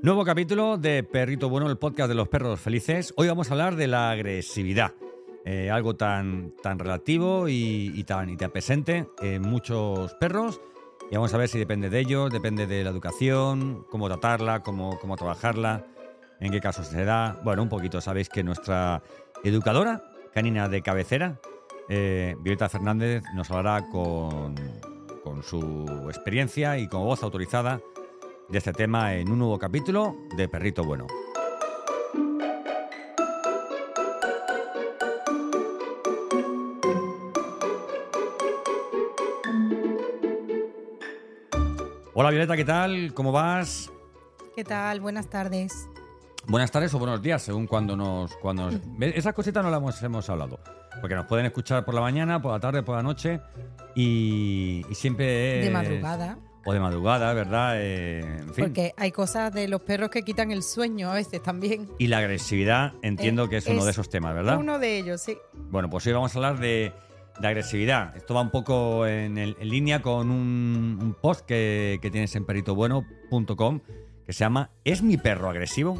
Nuevo capítulo de Perrito Bueno, el podcast de los perros felices. Hoy vamos a hablar de la agresividad. Eh, algo tan, tan relativo y, tan, y tan presente en muchos perros. Y vamos a ver si depende de ellos, depende de la educación, cómo tratarla, cómo, cómo trabajarla, en qué casos se da. Bueno, un poquito, sabéis que nuestra educadora canina de cabecera, eh, Violeta Fernández, nos hablará con, con su experiencia y con voz autorizada de este tema en un nuevo capítulo de Perrito Bueno. Hola Violeta, ¿qué tal? ¿Cómo vas? ¿Qué tal? Buenas tardes. Buenas tardes o buenos días, según cuando nos... Cuando nos- ¿Ves? Esas cositas no las hemos, hemos hablado. Porque nos pueden escuchar por la mañana, por la tarde, por la noche y, y siempre... De es- madrugada. O de madrugada, ¿verdad? Eh, en fin. Porque hay cosas de los perros que quitan el sueño a veces también. Y la agresividad entiendo Eh, que es uno de esos temas, ¿verdad? Uno de ellos, sí. Bueno, pues hoy vamos a hablar de, de agresividad. Esto va un poco en, el- en línea con un, un post que, que tienes en peritobueno.com que se llama ¿Es mi perro agresivo?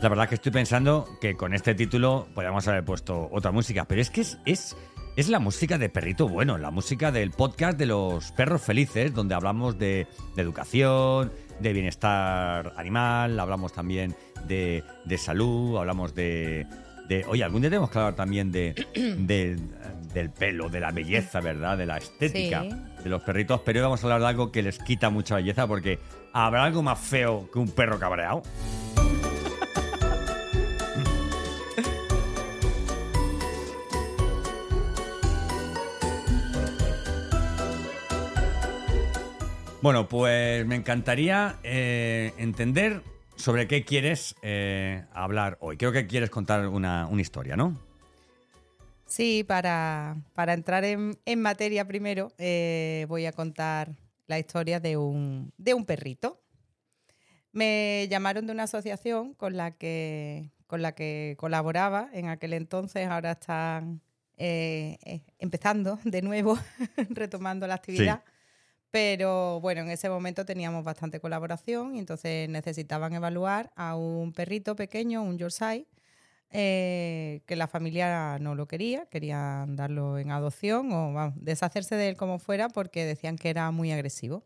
La verdad que estoy pensando que con este título podríamos haber puesto otra música, pero es que es, es, es la música de Perrito Bueno, la música del podcast de los perros felices, donde hablamos de, de educación, de bienestar animal, hablamos también de, de salud, hablamos de, de- Oye, algún día tenemos que hablar también de, de- del pelo, de la belleza, ¿verdad? De la estética Sí. de los perritos, pero hoy vamos a hablar de algo que les quita mucha belleza porque ¿habrá algo más feo que un perro cabreado? Bueno, pues me encantaría eh, entender sobre qué quieres eh, hablar hoy. Creo que quieres contar una, una historia, ¿no? Sí, para, para entrar en, en materia primero, eh, voy a contar la historia de un, de un perrito. Me llamaron de una asociación con la que, con la que colaboraba en aquel entonces, ahora están eh, eh, empezando de nuevo, retomando la actividad. Pero bueno, en ese momento teníamos bastante colaboración y entonces necesitaban evaluar a un perrito pequeño, un Yorkshire, eh, que la familia no lo quería, querían darlo en adopción o deshacerse de él como fuera porque decían que era muy agresivo.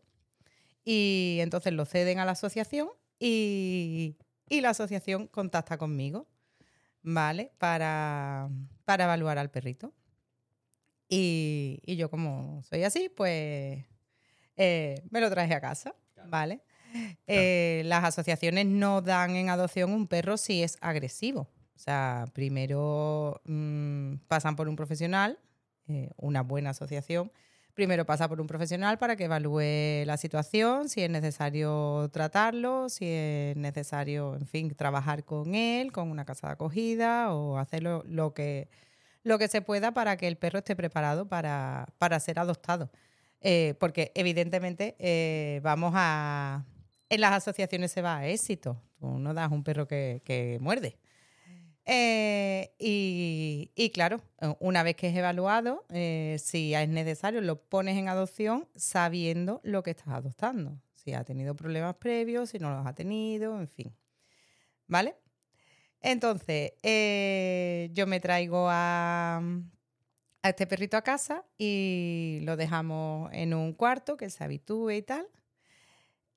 Y entonces lo ceden a la asociación y, y la asociación contacta conmigo, ¿vale? Para, para evaluar al perrito. Y, y yo como soy así, pues eh, me lo traje a casa, ¿vale? Eh, las asociaciones no dan en adopción un perro si es agresivo. O sea, primero mm, pasan por un profesional, eh, una buena asociación. Primero pasa por un profesional para que evalúe la situación, si es necesario tratarlo, si es necesario, en fin, trabajar con él, con una casa de acogida o hacer lo, lo que, lo que se pueda para que el perro esté preparado para, para ser adoptado. Eh, porque evidentemente eh, vamos a... En las asociaciones se va a éxito. Tú no das un perro que, que muerde. Eh, y, y claro, una vez que es evaluado, si es necesario, lo pones en adopción sabiendo lo que estás adoptando. Si ha tenido problemas previos, si no los ha tenido, en fin. ¿Vale? Entonces, yo me traigo a, a este perrito a casa y lo dejamos en un cuarto que se habitúe y tal.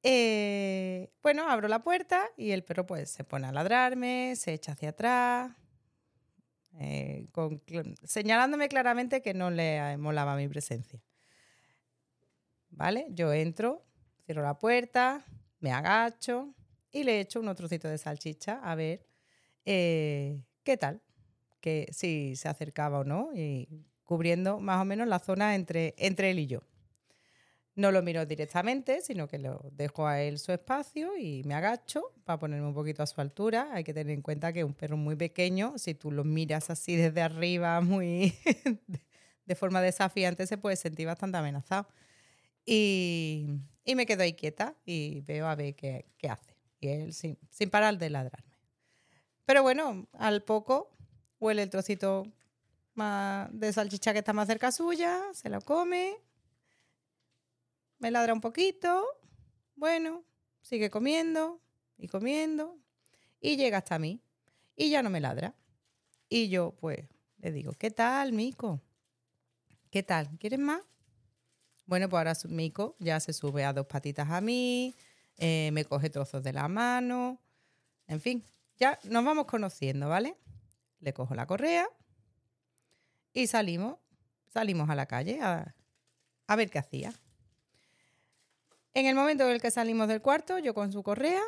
Eh, bueno, abro la puerta y el perro pues se pone a ladrarme, se echa hacia atrás, eh, señalándome claramente que no le molaba mi presencia. ¿Vale? Yo entro, cierro la puerta, me agacho y le echo unos trocitos de salchicha a ver eh, qué tal, que si se acercaba o no, y cubriendo más o menos la zona entre, entre él y yo. No lo miro directamente, sino que lo dejo a él su espacio y me agacho para ponerme un poquito a su altura. Hay que tener en cuenta que un perro muy pequeño, si tú lo miras así desde arriba, muy de forma desafiante, se puede sentir bastante amenazado. Y, y me quedo ahí quieta y veo a ver qué, qué hace. Y él sin, sin parar de ladrarme. Pero bueno, al poco huele el trocito de salchicha que está más cerca suya, se lo come, me ladra un poquito bueno, sigue comiendo y comiendo y llega hasta mí y ya no me ladra. Y yo pues le digo, ¿qué tal, Mico? ¿Qué tal? ¿Quieres más? Bueno, pues ahora Mico ya se sube a dos patitas a mí, eh, me coge trozos de la mano, en fin, ya nos vamos conociendo, ¿vale? Le cojo la correa y salimos, salimos a la calle a, a ver qué hacía. En el momento en el que salimos del cuarto, yo con su correa,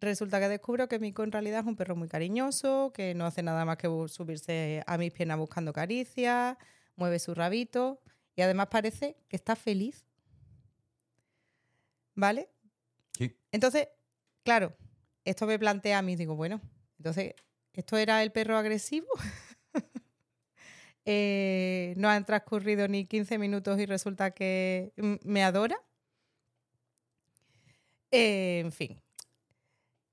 resulta que descubro que Mico en realidad es un perro muy cariñoso, que no hace nada más que subirse a mis piernas buscando caricias, mueve su rabito y además parece que está feliz. ¿Vale? Sí. Entonces, claro, esto me plantea a mí, digo, bueno, entonces, ¿esto era el perro agresivo? Eh, no han transcurrido ni 15 minutos y resulta que me adora. Eh, en fin.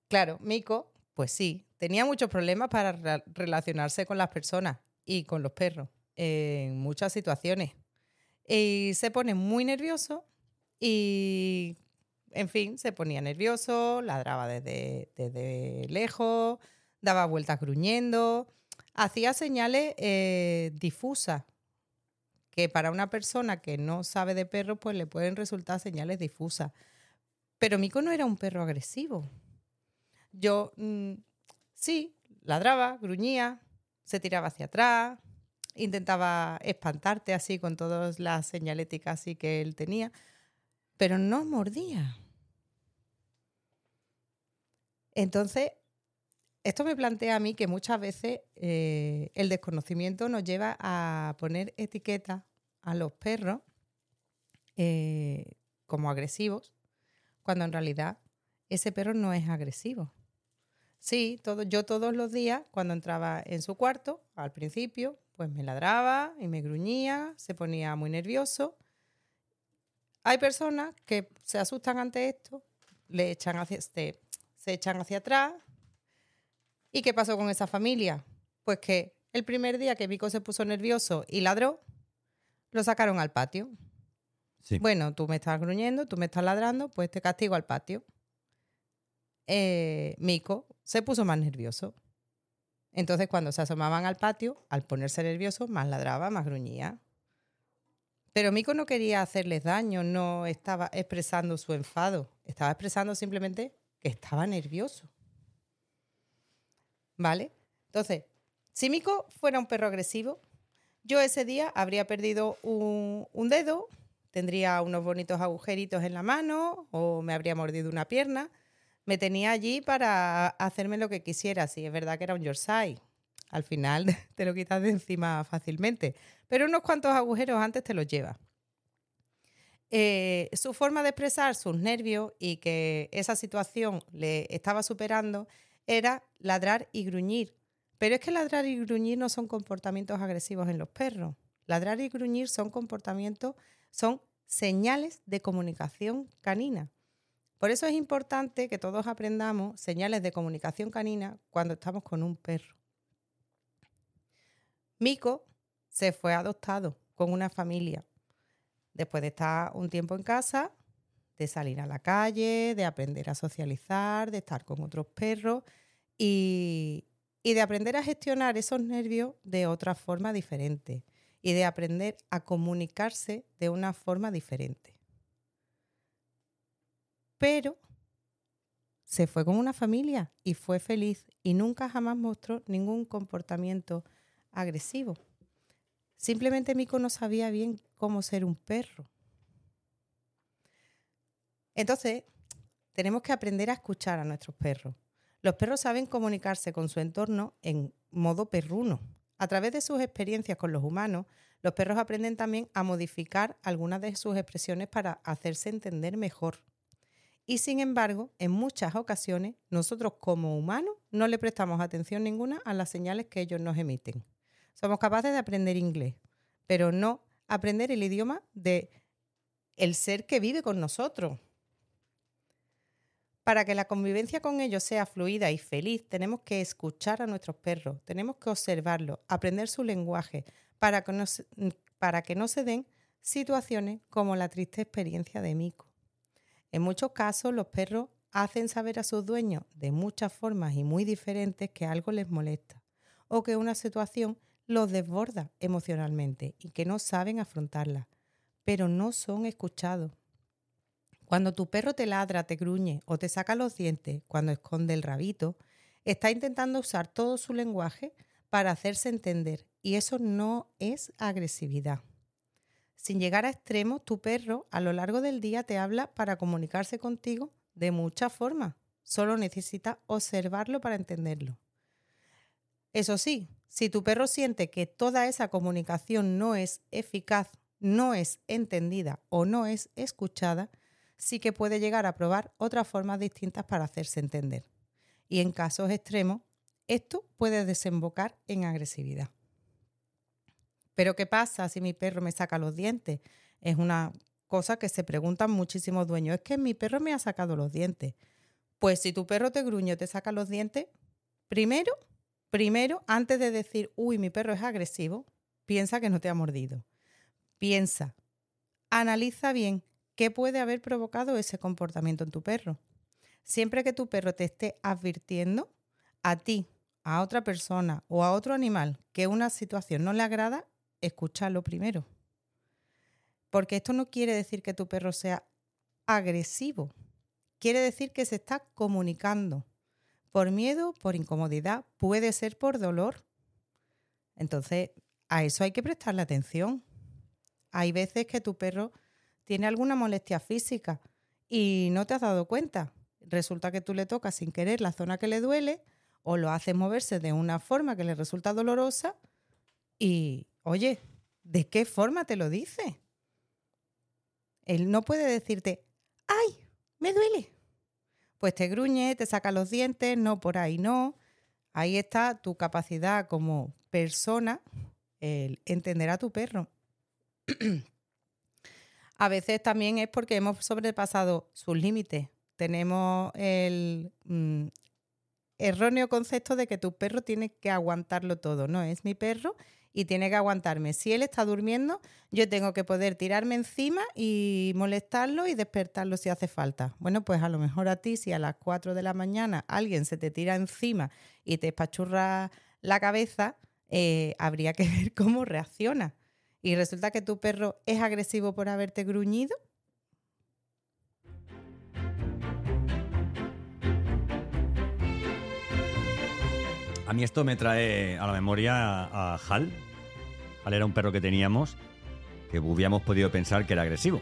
Claro, Mico, pues sí, tenía muchos problemas para relacionarse con las personas y con los perros en muchas situaciones. Y se pone muy nervioso y, en fin, se ponía nervioso, ladraba desde, desde lejos, daba vueltas gruñendo, hacía señales eh, difusas, que para una persona que no sabe de perros, pues le pueden resultar señales difusas. Pero Mico no era un perro agresivo. Yo mm, sí, ladraba, gruñía, se tiraba hacia atrás, intentaba espantarte así con todas las señaléticas así que él tenía, pero no mordía. Entonces, esto me plantea a mí que muchas veces eh, el desconocimiento nos lleva a poner etiquetas a los perros eh, como agresivos, cuando en realidad ese perro no es agresivo. Sí, todo, yo todos los días, cuando entraba en su cuarto, al principio, pues me ladraba y me gruñía, se ponía muy nervioso. Hay personas que se asustan ante esto, le echan hacia, este, se echan hacia atrás, ¿Y qué pasó con esa familia? Pues que el primer día que Vico se puso nervioso y ladró, lo sacaron al patio. Bueno, tú me estás gruñendo, tú me estás ladrando, pues te castigo al patio. Eh, Mico se puso más nervioso. Entonces, cuando se asomaban al patio, al ponerse nervioso, más ladraba, más gruñía. Pero Mico no quería hacerles daño, no estaba expresando su enfado, estaba expresando simplemente que estaba nervioso. ¿Vale? Entonces, si Mico fuera un perro agresivo, yo ese día habría perdido un, dedo, tendría unos bonitos agujeritos en la mano o me habría mordido una pierna. Me tenía allí para hacerme lo que quisiera. Si es verdad que era un Yorkshire. Al final te lo quitas de encima fácilmente. Pero unos cuantos agujeros antes te los lleva. Eh, su forma de expresar sus nervios y que esa situación le estaba superando era ladrar y gruñir. Pero es que ladrar y gruñir no son comportamientos agresivos en los perros. Ladrar y gruñir son comportamientos, son señales de comunicación canina. Por eso es importante que todos aprendamos señales de comunicación canina cuando estamos con un perro. Mico se fue adoptado con una familia. Después de estar un tiempo en casa, de salir a la calle, de aprender a socializar, de estar con otros perros y, de aprender a gestionar esos nervios de otra forma diferente y de aprender a comunicarse de una forma diferente. Pero se fue con una familia y fue feliz y nunca jamás mostró ningún comportamiento agresivo. Simplemente Mico no sabía bien cómo ser un perro. Entonces, tenemos que aprender a escuchar a nuestros perros. Los perros saben comunicarse con su entorno en modo perruno. A través de sus experiencias con los humanos, los perros aprenden también a modificar algunas de sus expresiones para hacerse entender mejor. Y sin embargo, en muchas ocasiones, nosotros como humanos no le prestamos atención ninguna a las señales que ellos nos emiten. Somos capaces de aprender inglés, pero no aprender el idioma de el ser que vive con nosotros. Para que la convivencia con ellos sea fluida y feliz, tenemos que escuchar a nuestros perros, tenemos que observarlos, aprender su lenguaje, para que, no, se den situaciones como la triste experiencia de Mico. En muchos casos los perros hacen saber a sus dueños de muchas formas y muy diferentes que algo les molesta o que una situación los desborda emocionalmente y que no saben afrontarla, pero no son escuchados. Cuando tu perro te ladra, te gruñe o te saca los dientes cuando esconde el rabito, está intentando usar todo su lenguaje para hacerse entender y eso no es agresividad. Sin llegar a extremos, tu perro a lo largo del día te habla para comunicarse contigo de muchas formas. Solo necesita observarlo para entenderlo. Eso sí, si tu perro siente que toda esa comunicación no es eficaz, no es entendida o no es escuchada, sí que puede llegar a probar otras formas distintas para hacerse entender. Y en casos extremos, esto puede desembocar en agresividad. Pero ¿qué pasa si mi perro me saca los dientes? Es una cosa que se preguntan muchísimos dueños. Es que mi perro me ha sacado los dientes. Pues si tu perro te gruñe o te saca los dientes, primero, primero, antes de decir, uy, mi perro es agresivo, piensa que no te ha mordido. Piensa, analiza bien qué puede haber provocado ese comportamiento en tu perro. Siempre que tu perro te esté advirtiendo a ti, a otra persona o a otro animal que una situación no le agrada, escúchalo primero. Porque esto no quiere decir que tu perro sea agresivo. Quiere decir que se está comunicando. Por miedo, por incomodidad, puede ser por dolor. Entonces, a eso hay que prestarle atención. Hay veces que tu perro tiene alguna molestia física y no te has dado cuenta. Resulta que tú le tocas sin querer la zona que le duele o lo haces moverse de una forma que le resulta dolorosa y, oye, ¿de qué forma te lo dice? Él no puede decirte, ¡ay! Me duele. Pues te gruñe, te saca los dientes, no, por ahí no. Ahí está tu capacidad como persona, el entender a tu perro. a veces también es porque hemos sobrepasado sus límites. Tenemos el mm, erróneo concepto de que tu perro tiene que aguantarlo todo. No, es mi perro y tiene que aguantarme. Si él está durmiendo, yo tengo que poder tirarme encima y molestarlo y despertarlo si hace falta. Bueno, pues a lo mejor a ti, si a las 4 de la mañana alguien se te tira encima y te espachurra la cabeza, eh, habría que ver cómo reacciona. Y resulta que tu perro es agresivo por haberte gruñido. A mí esto me trae a la memoria a Hal, era un perro que teníamos que hubiéramos podido pensar que era agresivo.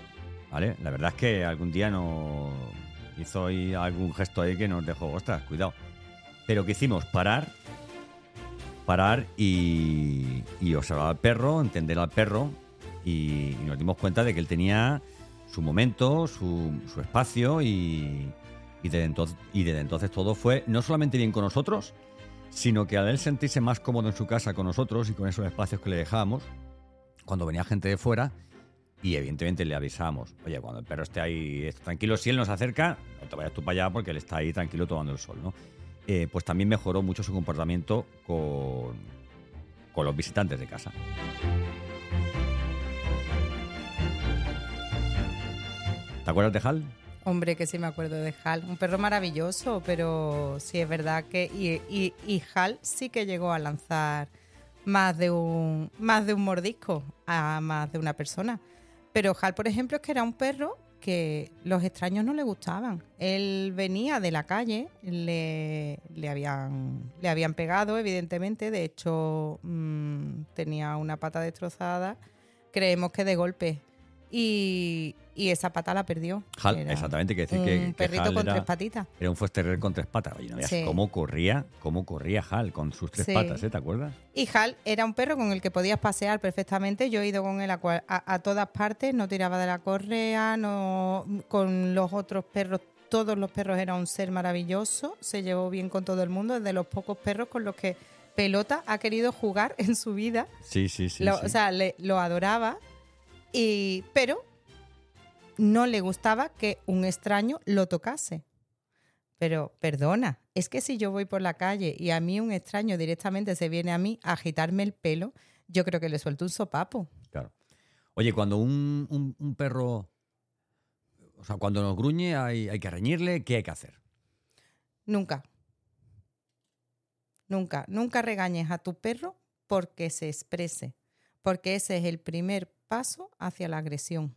¿vale? La verdad es que algún día nos hizo algún gesto ahí que nos dejó, ostras, cuidado. Pero que hicimos parar, parar y, observar al perro, entender al perro y, nos dimos cuenta de que él tenía su momento, su, espacio y, desde entonces, todo fue no solamente bien con nosotros, sino que al él sentirse más cómodo en su casa con nosotros y con esos espacios que le dejábamos, cuando venía gente de fuera, y evidentemente le avisábamos, oye, cuando el perro esté ahí tranquilo, si él nos acerca, no te vayas tú para allá porque él está ahí tranquilo tomando el sol, ¿no? Eh, pues también mejoró mucho su comportamiento con, con los visitantes de casa. ¿Te acuerdas de Hal? Hombre, que sí me acuerdo de Hal. Un perro maravilloso, pero sí es verdad que. Y, Hal sí que llegó a lanzar más de un más de un mordisco a más de una persona. Pero Hal, por ejemplo, es que era un perro que los extraños no le gustaban. Él venía de la calle, le, habían, le habían pegado, evidentemente. De hecho, mm, tenía una pata destrozada. Creemos que de golpe y, esa pata la perdió. exactamente, que decir un que. Un perrito con tres patitas. Era un Foster con tres patas. Oye, no veas cómo corría, cómo corría Hal con sus tres patas, ¿eh? ¿te acuerdas? Y Hal era un perro con el que podías pasear perfectamente. Yo he ido con él a, todas partes, no tiraba de la correa, no con los otros perros todos los perros era un ser maravilloso, se llevó bien con todo el mundo, es de los pocos perros con los que Pelota ha querido jugar en su vida. Sí, sí, sí. O sea, lo adoraba y, pero no le gustaba que un extraño lo tocase. Pero perdona, es que si yo voy por la calle y a mí un extraño directamente se viene a mí a agitarme el pelo, yo creo que le suelto un sopapo. Claro. Oye, cuando un, perro O sea, cuando nos gruñe hay, hay que reñirle, ¿qué hay que hacer? Nunca. Nunca, nunca regañes a tu perro porque se exprese, porque ese es el primer paso hacia la agresión.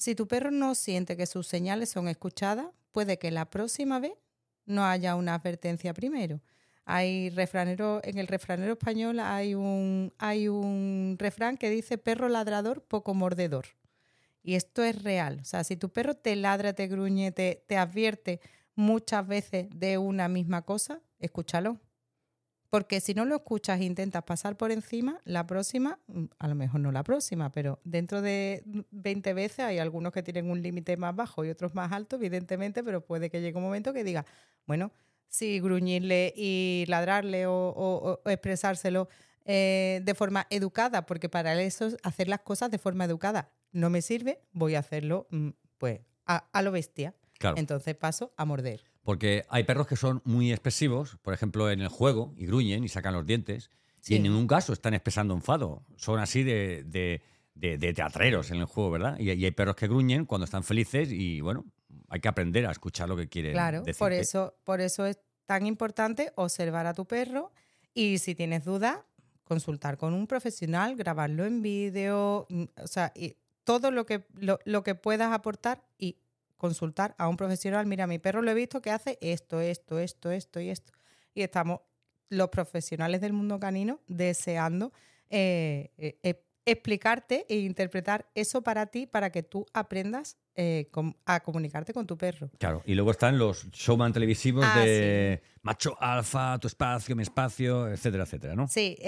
Si tu perro no siente que sus señales son escuchadas, puede que la próxima vez no haya una advertencia primero. Hay refranero, en el refranero español hay un, hay un refrán que dice perro ladrador, poco mordedor. Y esto es real. O sea, si tu perro te ladra, te gruñe, te, te advierte muchas veces de una misma cosa, escúchalo. Porque si no lo escuchas e intentas pasar por encima, la próxima, mm, a lo mejor no la próxima, pero dentro de 20 veces hay algunos que tienen un límite más bajo y otros más alto, evidentemente, pero puede que llegue un momento que diga, bueno, si gruñirle y ladrarle o, expresárselo eh, de forma educada, porque para eso es hacer las cosas de forma educada no me sirve, voy a hacerlo mm, pues a, lo bestia. Entonces paso a morder. Porque hay perros que son muy expresivos, por ejemplo, en el juego, y gruñen y sacan los dientes, y en ningún caso están expresando enfado. Son así de, de, teatreros en el juego, ¿verdad? Y, hay perros que gruñen cuando están felices y, bueno, hay que aprender a escuchar lo que quieren claro, Por eso, por eso es tan importante observar a tu perro y si tienes dudas, consultar con un profesional, grabarlo en vídeo, mm, o sea, todo lo que, lo que puedas aportar y consultar a un profesional, mira, mi perro lo he visto que hace esto, esto, esto, esto y esto. Y estamos los profesionales del mundo canino deseando eh, eh, eh, explicarte e interpretar eso para ti, para que tú aprendas a comunicarte con tu perro. Claro, y luego están los showman televisivos ah, de macho alfa, tu espacio, mi espacio, etcétera, etcétera, ¿no? Sí,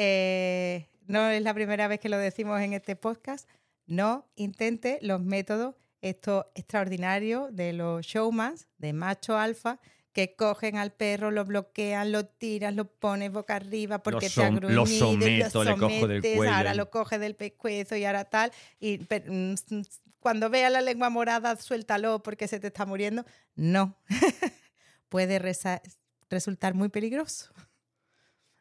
no es la primera vez que lo decimos en este podcast. No intente los métodos esto extraordinario de los showmans, de macho alfa, que cogen al perro, lo bloquean, lo tiran, lo pones boca arriba porque te han Lo someto, le cojo del cuello. Ahora lo coge del pescuezo y ahora tal. Y mm, cuando vea la lengua morada, suéltalo porque se te está muriendo. No. Puede resultar muy peligroso.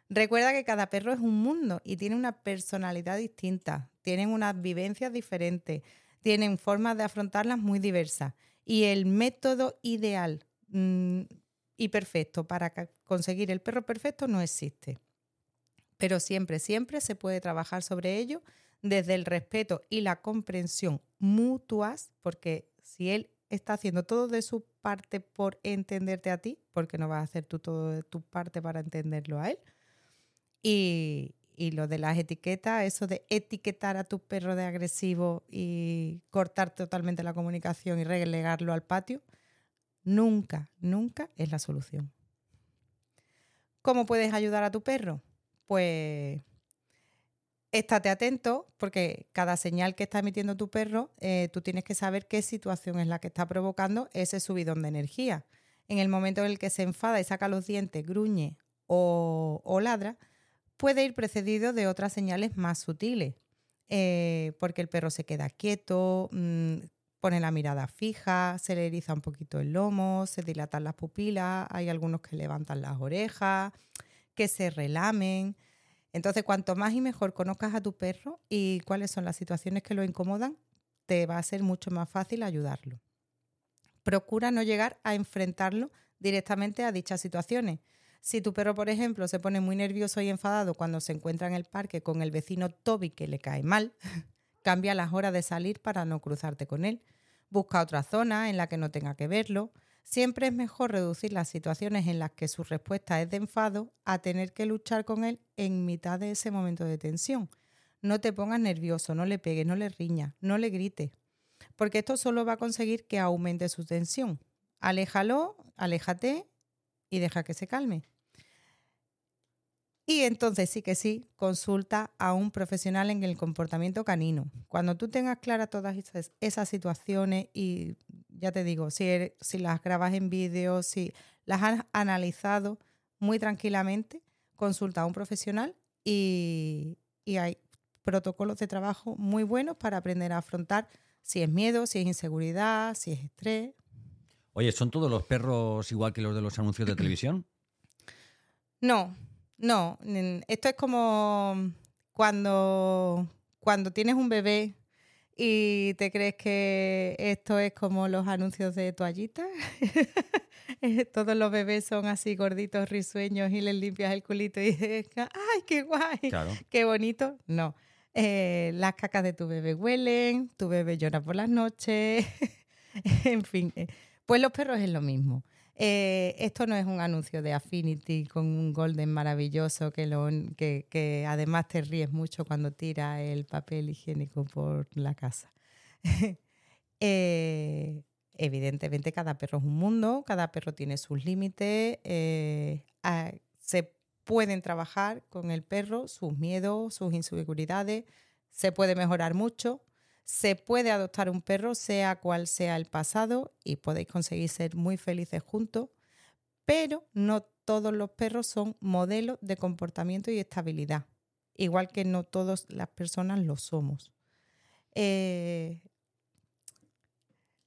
Recuerda que cada perro es un mundo y tiene una personalidad distinta, tienen unas vivencias diferentes tienen formas de afrontarlas muy diversas. Y el método ideal mm, y perfecto para conseguir el perro perfecto no existe. Pero siempre, siempre se puede trabajar sobre ello desde el respeto y la comprensión mutuas, porque si él está haciendo todo de su parte por entenderte a ti, porque no vas a hacer tú todo de tu parte para entenderlo a él. Y, y lo de las etiquetas, eso de etiquetar a tu perro de agresivo y cortar totalmente la comunicación y relegarlo al patio, nunca, nunca es la solución. ¿Cómo puedes ayudar a tu perro? Pues estate atento porque cada señal que está emitiendo tu perro, eh, tú tienes que saber qué situación es la que está provocando ese subidón de energía. En el momento en el que se enfada y saca los dientes, gruñe o, o ladra, puede ir precedido de otras señales más sutiles, eh, porque el perro se queda quieto, mm, pone la mirada fija, se le eriza un poquito el lomo, se dilatan las pupilas, hay algunos que levantan las orejas, que se relamen. Entonces, cuanto más y mejor conozcas a tu perro y cuáles son las situaciones que lo incomodan, te va a ser mucho más fácil ayudarlo. Procura no llegar a enfrentarlo directamente a dichas situaciones, si tu perro, por ejemplo, se pone muy nervioso y enfadado cuando se encuentra en el parque con el vecino Toby que le cae mal, cambia las horas de salir para no cruzarte con él. Busca otra zona en la que no tenga que verlo. Siempre es mejor reducir las situaciones en las que su respuesta es de enfado a tener que luchar con él en mitad de ese momento de tensión. No te pongas nervioso, no le pegues, no le riñas, no le grites, porque esto solo va a conseguir que aumente su tensión. Aléjalo, aléjate y deja que se calme. Y entonces sí que sí, consulta a un profesional en el comportamiento canino. Cuando tú tengas claras todas esas, situaciones y ya te digo, si, er, si las grabas en vídeo, si las has analizado muy tranquilamente, consulta a un profesional y, y hay protocolos de trabajo muy buenos para aprender a afrontar si es miedo, si es inseguridad, si es estrés. Oye, ¿son todos los perros igual que los de los anuncios de televisión? No, no. Esto es como cuando, cuando tienes un bebé ¿Y te crees que esto es como los anuncios de toallitas? Todos los bebés son así gorditos, risueños y les limpias el culito y dices, ¡ay, qué guay! ¡Qué bonito! No. Eh, las cacas de tu bebé huelen, tu bebé llora por las noches, en fin. Eh, pues los perros es lo mismo. Eh, esto no es un anuncio de Affinity con un golden maravilloso que, lo, además te ríes mucho cuando tira el papel higiénico por la casa. eh, evidentemente cada perro es un mundo, cada perro tiene sus límites, eh, se pueden trabajar con el perro sus miedos, sus inseguridades, se puede mejorar mucho, se puede adoptar un perro sea cual sea el pasado y podéis conseguir ser muy felices juntos, pero no todos los perros son modelos de comportamiento y estabilidad, igual que no todas las personas lo somos. Eh,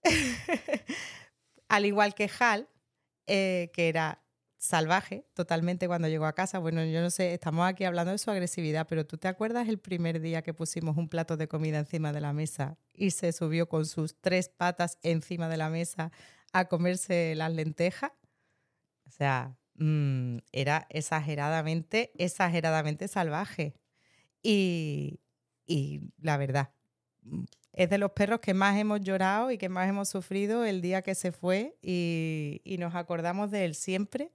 Al igual que Hal, eh, que era salvaje totalmente cuando llegó a casa. Bueno, yo no sé, estamos aquí hablando de su agresividad, pero ¿tú te acuerdas el primer día que pusimos un plato de comida encima de la mesa y se subió con sus tres patas encima de la mesa a comerse las lentejas? O sea, mm, era exageradamente, exageradamente salvaje. Y, y la verdad, es de los perros que más hemos llorado y que más hemos sufrido el día que se fue y, nos acordamos de él siempre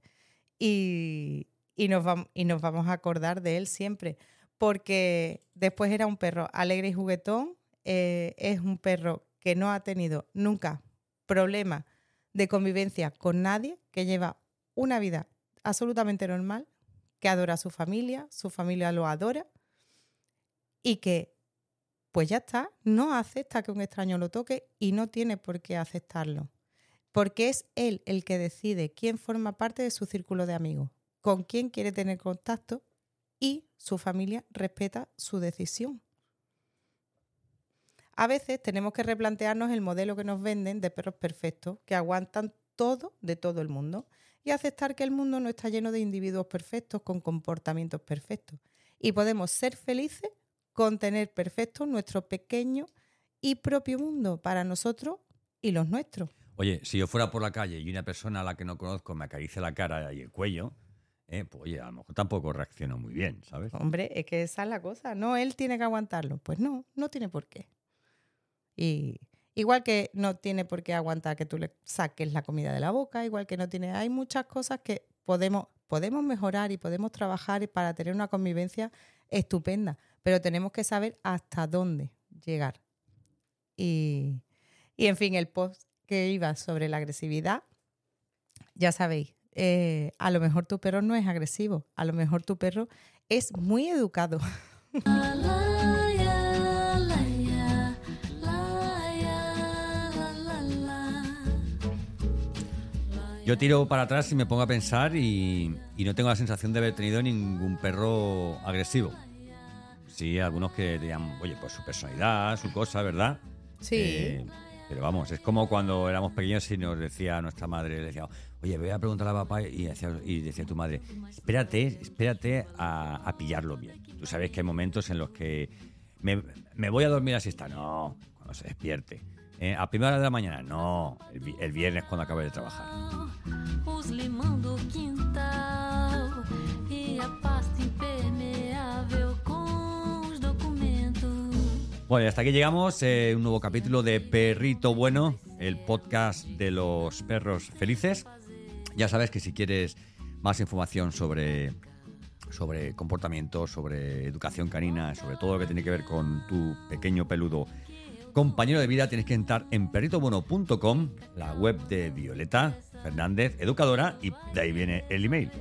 y, nos y nos vamos a acordar de él siempre porque después era un perro alegre y juguetón, eh, es un perro que no ha tenido nunca problema de convivencia con nadie, que lleva una vida absolutamente normal, que adora a su familia, su familia lo adora y que pues ya está, no acepta que un extraño lo toque y no tiene por qué aceptarlo. Porque es él el que decide quién forma parte de su círculo de amigos, con quién quiere tener contacto y su familia respeta su decisión. A veces tenemos que replantearnos el modelo que nos venden de perros perfectos, que aguantan todo de todo el mundo, y aceptar que el mundo no está lleno de individuos perfectos con comportamientos perfectos. Y podemos ser felices contener perfecto nuestro pequeño y propio mundo para nosotros y los nuestros. Oye, si yo fuera por la calle y una persona a la que no conozco me acaricia la cara y el cuello, eh, pues oye, a lo mejor tampoco reacciono muy bien, ¿sabes? Hombre, es que esa es la cosa. No, él tiene que aguantarlo. Pues no, no tiene por qué. Y igual que no tiene por qué aguantar que tú le saques la comida de la boca, igual que no tiene. Hay muchas cosas que podemos, podemos mejorar y podemos trabajar para tener una convivencia estupenda pero tenemos que saber hasta dónde llegar. Y, en fin, el post que iba sobre la agresividad, ya sabéis, eh, a lo mejor tu perro no es agresivo, a lo mejor tu perro es muy educado. Yo tiro para atrás y me pongo a pensar y, y no tengo la sensación de haber tenido ningún perro agresivo sí, algunos que dirían, oye, pues su personalidad, su cosa, ¿verdad? Sí. Eh, pero vamos, es como cuando éramos pequeños y nos decía nuestra madre, decía, oye, voy a preguntar a papá y decía, y decía tu madre, espérate, espérate a, pillarlo bien. Tú sabes que hay momentos en los que me, voy a dormir así está, no, cuando se despierte. Eh, a primera hora de la mañana, no, el, el viernes cuando acabe de trabajar. Bueno, y hasta aquí llegamos. Eh, un nuevo capítulo de Perrito Bueno, el podcast de los perros felices. Ya sabes que si quieres más información sobre, sobre comportamiento, sobre educación canina, sobre todo lo que tiene que ver con tu pequeño peludo compañero de vida, tienes que entrar en perritobueno.com, la web de Violeta Fernández Educadora, y de ahí viene el email.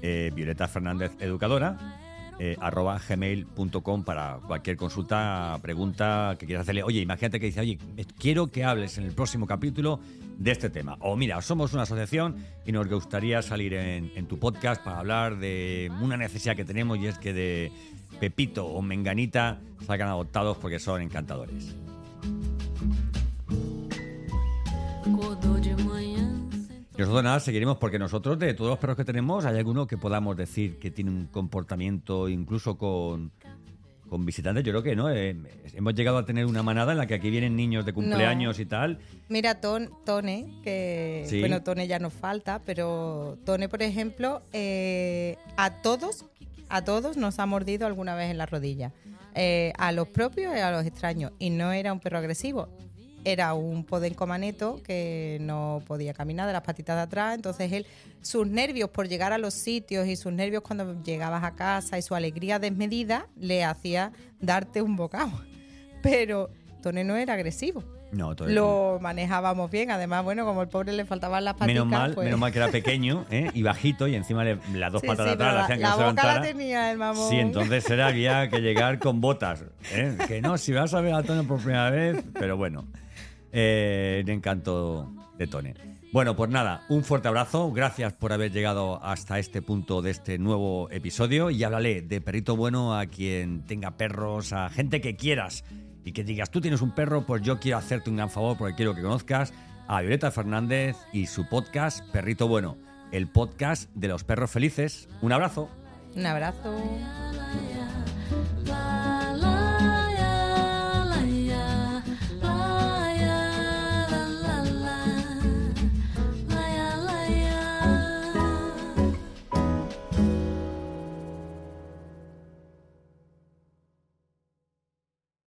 Eh, Violeta Fernández Educadora eh, arroba gmail.com para cualquier consulta, pregunta que quieras hacerle. Oye, imagínate que dice, oye, quiero que hables en el próximo capítulo de este tema. O mira, somos una asociación y nos gustaría salir en, en tu podcast para hablar de una necesidad que tenemos y es que de Pepito o Menganita salgan adoptados porque son encantadores. Nosotros nada, seguiremos porque nosotros de todos los perros que tenemos hay alguno que podamos decir que tiene un comportamiento incluso con con visitantes, yo creo que no. Eh, hemos llegado a tener una manada en la que aquí vienen niños de cumpleaños y tal. Mira, Ton, Tone, que bueno, Tone ya nos falta, pero Tone, por ejemplo, eh, a todos, a todos nos ha mordido alguna vez en la rodilla. Eh, a los propios y a los extraños. Y no era un perro agresivo, era un podenco maneto que no podía caminar de las patitas de atrás, entonces él, sus nervios por llegar a los sitios y sus nervios cuando llegabas a casa y su alegría desmedida le hacía darte un bocado. Pero Tone no era agresivo. No, Lo manejábamos bien. Además, bueno, como el pobre le faltaban las patitas. Menos mal, pues menos mal que era pequeño ¿eh? y bajito y encima las dos patas de atrás la, hacían que la no boca la tenía el mamón. Sí, entonces era había que llegar con botas. ¿eh? Que no, si vas a ver a Tone por primera vez, pero bueno. Eh, me encanto de Tone. Bueno, pues nada, un fuerte abrazo. Gracias por haber llegado hasta este punto de este nuevo episodio. Y háblale de perrito bueno a quien tenga perros, a gente que quieras y que digas, tú tienes un perro, pues yo quiero hacerte un gran favor porque quiero que conozcas a Violeta Fernández y su podcast Perrito Bueno, el podcast de los perros felices. Un abrazo. Un abrazo.